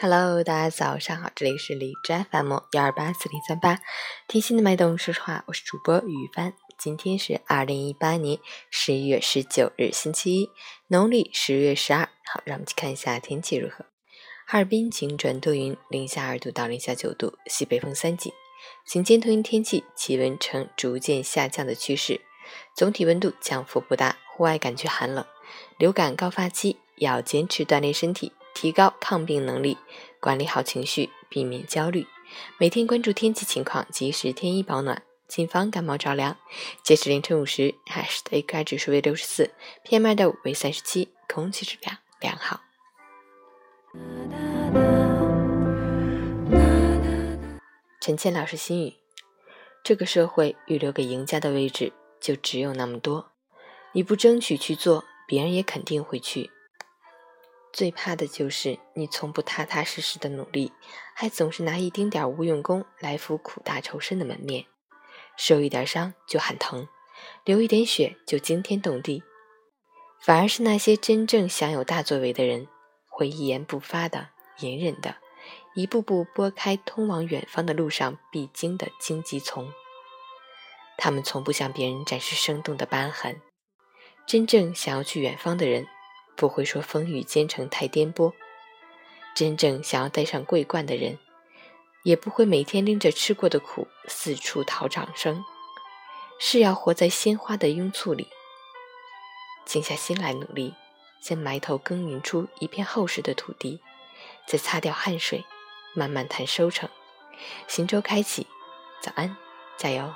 Hello，大家早上好，这里是李斋 FM 幺二八四零三八，贴心的脉动，说实话，我是主播雨帆。今天是二零一八年十一月十九日，星期一，农历十月十二。好，让我们去看一下天气如何。哈尔滨晴转多云，零下二度到零下九度，西北风三级。晴间多云天气，气温呈逐渐下降的趋势，总体温度降幅不大，户外感觉寒冷。流感高发期，要坚持锻炼身体。提高抗病能力，管理好情绪，避免焦虑。每天关注天气情况，及时添衣保暖，谨防感冒着凉。截止凌晨五时，海市的 AQI 指数为六十四，PM 二点五为三十七，空气质量良好。陈倩老师心语：这个社会预留给赢家的位置就只有那么多，你不争取去做，别人也肯定会去。最怕的就是你从不踏踏实实的努力，还总是拿一丁点无用功来敷苦大仇深的门面，受一点伤就喊疼，流一点血就惊天动地。反而是那些真正享有大作为的人，会一言不发的、隐忍的，一步步拨开通往远方的路上必经的荆棘丛。他们从不向别人展示生动的瘢痕。真正想要去远方的人。不会说风雨兼程太颠簸，真正想要戴上桂冠的人，也不会每天拎着吃过的苦四处讨掌声。是要活在鲜花的拥簇里，静下心来努力，先埋头耕耘出一片厚实的土地，再擦掉汗水，慢慢谈收成。行舟开启，早安，加油！